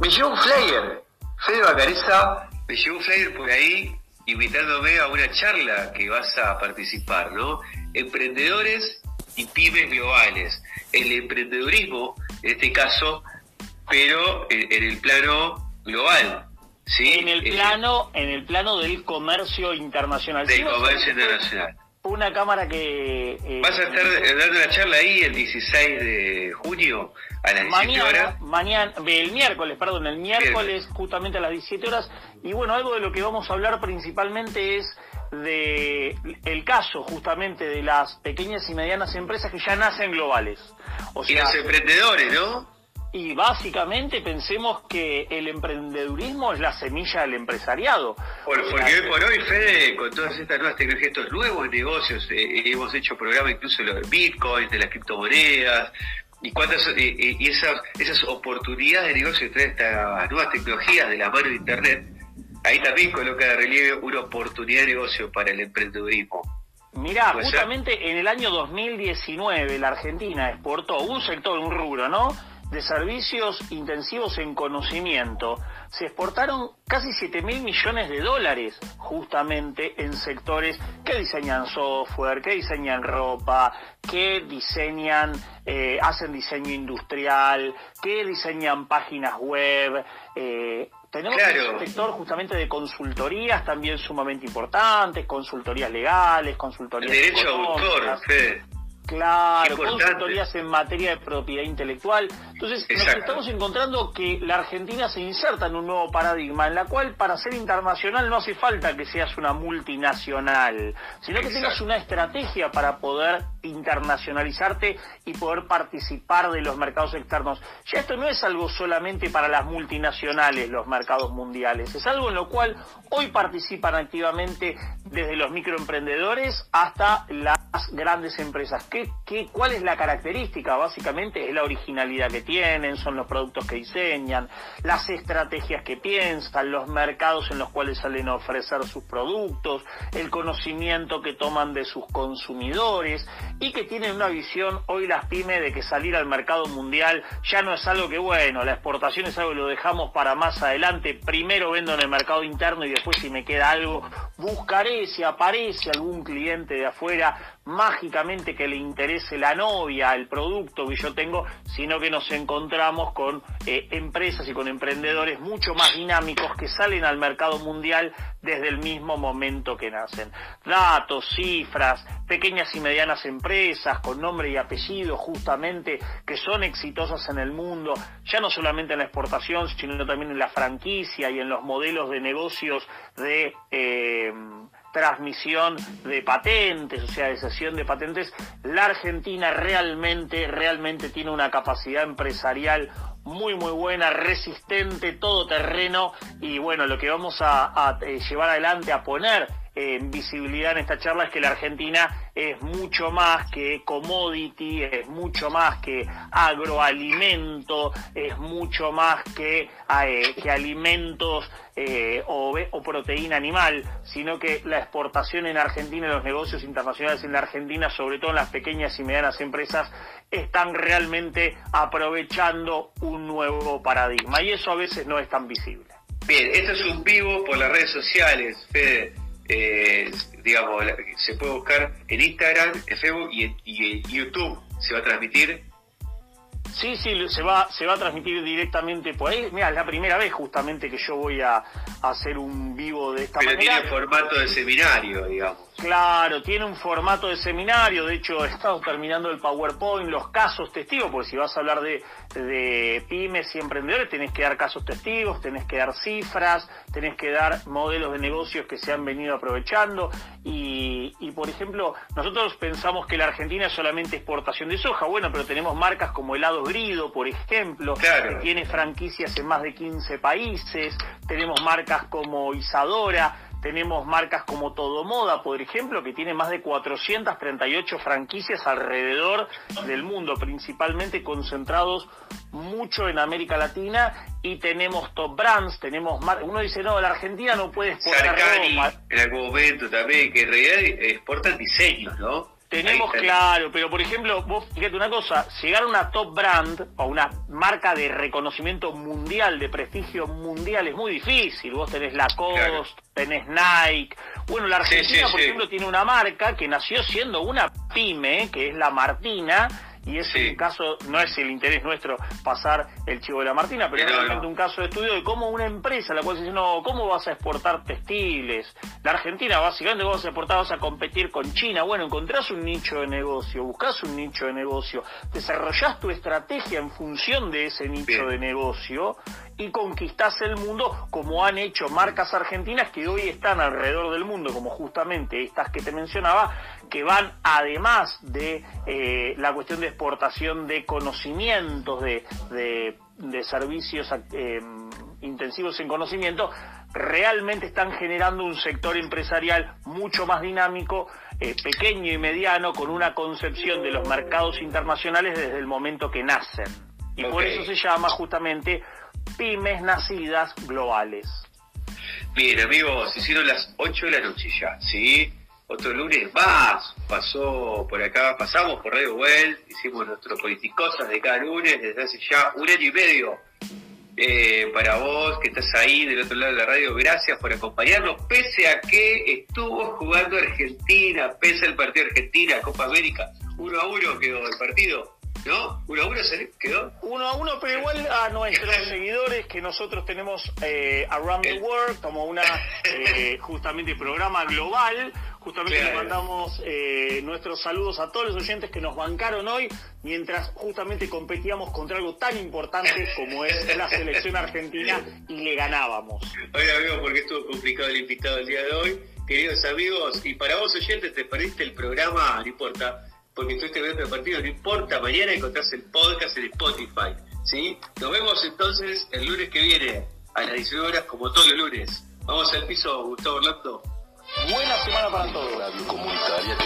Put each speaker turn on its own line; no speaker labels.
Me llevó un flyer. Fede Bacareza me llevó un flyer por ahí invitándome a una charla que vas a participar, ¿no? Emprendedores y pymes globales. El emprendedurismo, en este caso, pero en, el plano global. ¿sí?
En el
Eh,
plano, en el plano del comercio internacional.
del
Sí,
comercio internacional.
Una cámara que... eh,
Vas a estar eh, dando una charla ahí el 16 de junio a las 17
Mañana,
horas.
mañana, el miércoles, perdón, el miércoles justamente a las 17 horas. Y bueno, algo de lo que vamos a hablar principalmente es de el caso justamente de las pequeñas y medianas empresas que ya nacen globales. O
Y los emprendedores, ¿no?
Y básicamente pensemos que el emprendedurismo es la semilla del empresariado.
Por-
O sea,
porque hoy por hoy, Fede, con todas estas nuevas tecnologías, estos nuevos negocios, eh, hemos hecho programas incluso de los bitcoins, de las criptomonedas, y cuántas eh, eh, y esas, esas oportunidades de negocio que traen estas nuevas tecnologías de la mano de Internet, ahí también coloca de relieve una oportunidad de negocio para el emprendedurismo.
Mirá, justamente en el año 2019 la Argentina exportó un sector, un rubro, ¿no? De servicios intensivos en conocimiento. Se exportaron casi 7 mil millones de dólares justamente en sectores que diseñan software, que diseñan ropa, que diseñan, eh, hacen diseño industrial, que diseñan páginas web. eh, tenemos
Claro.
un sector justamente de consultorías también sumamente importantes, consultorías legales,
El
consultorías
derecho a autor. Fede.
Claro,
Importante.
consultorías en materia de propiedad intelectual. Entonces, nos estamos encontrando que la Argentina se inserta en un nuevo paradigma, en la cual para ser internacional no hace falta que seas una multinacional, sino que tengas una estrategia para poder internacionalizarte y poder participar de los mercados externos. Ya esto no es algo solamente para las multinacionales, los mercados mundiales, es algo en lo cual hoy participan activamente desde los microemprendedores hasta las grandes empresas. ¿Qué, qué, cuál es la característica? Básicamente es la originalidad que tienen, son los productos que diseñan, las estrategias que piensan, los mercados en los cuales salen a ofrecer sus productos, el conocimiento que toman de sus consumidores y que tienen una visión hoy las pymes de que salir al mercado mundial ya no es algo que bueno, la exportación es algo que lo dejamos para más adelante, primero vendo en el mercado interno y después si me queda algo buscaré si aparece algún cliente de afuera mágicamente que le interese la novia, el producto que yo tengo, sino que nos encontramos con eh, empresas y con emprendedores mucho más dinámicos que salen al mercado mundial desde el mismo momento que nacen. Datos, cifras, pequeñas y medianas empresas con nombre y apellido justamente que son exitosas en el mundo, ya no solamente en la exportación, sino también en la franquicia y en los modelos de negocios de... eh, transmisión de patentes, o sea, de cesión de patentes, la Argentina realmente, realmente tiene una capacidad empresarial muy, muy buena, resistente, todoterreno, y bueno, lo que vamos a, eh, llevar adelante, a poner en visibilidad en esta charla es que la Argentina es mucho más que commodity, es mucho más que agroalimento, es mucho más que, eh, alimentos eh, o proteína animal, sino que la exportación en Argentina y los negocios internacionales en la Argentina, sobre todo en las pequeñas y medianas empresas, están realmente aprovechando un nuevo paradigma y eso a veces no es tan visible.
Bien, esto es un vivo por las redes sociales, Fede. Eh, digamos, la- se puede buscar en Instagram, en Facebook y en, y en YouTube. Se va a transmitir.
Sí, sí, se va, se va a transmitir directamente por ahí. Mira, es la primera vez justamente que yo voy a, a hacer un vivo de esta
Pero
manera.
tiene formato de seminario, digamos.
Claro, tiene un formato de seminario, de hecho estamos terminando el PowerPoint, los casos testigos, porque si vas a hablar de, de pymes y emprendedores tenés que dar casos testigos, tenés que dar cifras, tenés que dar modelos de negocios que se han venido aprovechando. Y, y por ejemplo, nosotros pensamos que la Argentina es solamente exportación de soja, bueno, pero tenemos marcas como Helado Grido, por ejemplo,
Claro.
que tiene franquicias en más de 15 países, tenemos marcas como Isadora, tenemos marcas como Todo Moda, por ejemplo, que tiene más de 438 franquicias alrededor del mundo, principalmente concentrados mucho en América Latina y tenemos top brands, tenemos mar- uno dice, no, la Argentina no puede exportar
Sarcani,
ropa.
en algún momento también, que en realidad exportan diseños, ¿no?
Tenemos claro, pero por ejemplo, vos fíjate una cosa, llegar a una top brand o una marca de reconocimiento mundial, de prestigio mundial, es muy difícil. Vos tenés Lacoste, tenés Nike. Bueno, la Argentina, por ejemplo, tiene una marca que nació siendo una pyme, que es la Martina, y es un caso, no es el interés nuestro pasar el chivo de la Martina, pero es realmente un caso de estudio de cómo una empresa, la cual se dice, no, ¿cómo vas a exportar textiles? La Argentina, básicamente, vas a exportar, vas a competir con China. Bueno, encontrás un nicho de negocio, buscas un nicho de negocio, desarrollás tu estrategia en función de ese nicho de negocio y conquistás el mundo como han hecho marcas argentinas que hoy están alrededor del mundo, como justamente estas que te mencionaba, que van además de eh, la cuestión de exportación de conocimientos, de, de, servicios eh, intensivos en conocimiento, realmente están generando un sector empresarial mucho más dinámico, eh, pequeño y mediano, con una concepción de los mercados internacionales desde el momento que nacen. Y por eso se llama justamente pymes nacidas globales.
Bien, amigos, hicieron las 8 de la noche ya, ¿sí? Otro lunes más pasó por acá, pasamos por Radio Well, hicimos nuestro Politicosas de cada lunes desde hace ya un año y medio. Eh, para vos que estás ahí del otro lado de la radio, gracias por acompañarnos, pese a que estuvo jugando Argentina, pese al partido Argentina, Copa América, uno a uno quedó el partido. ¿No? ¿Uno a uno se quedó?
Uno a uno, pero igual a nuestros seguidores que nosotros tenemos eh, Around the World como una eh, justamente programa global. Justamente le mandamos eh, nuestros saludos a todos los oyentes que nos bancaron hoy mientras justamente competíamos contra algo tan importante como es la selección argentina y le ganábamos.
Oye, amigo, porque estuvo complicado el invitado el día de hoy. Queridos amigos, y para vos oyentes, te perdiste el programa, no importa porque estuviste viendo el partido, no importa, mañana encontrás el podcast en Spotify, ¿sí? Nos vemos entonces el lunes que viene, a las 19 horas, como todos los lunes. Vamos al piso, Gustavo Orlando.
Buena semana para todos. Radio Comunitaria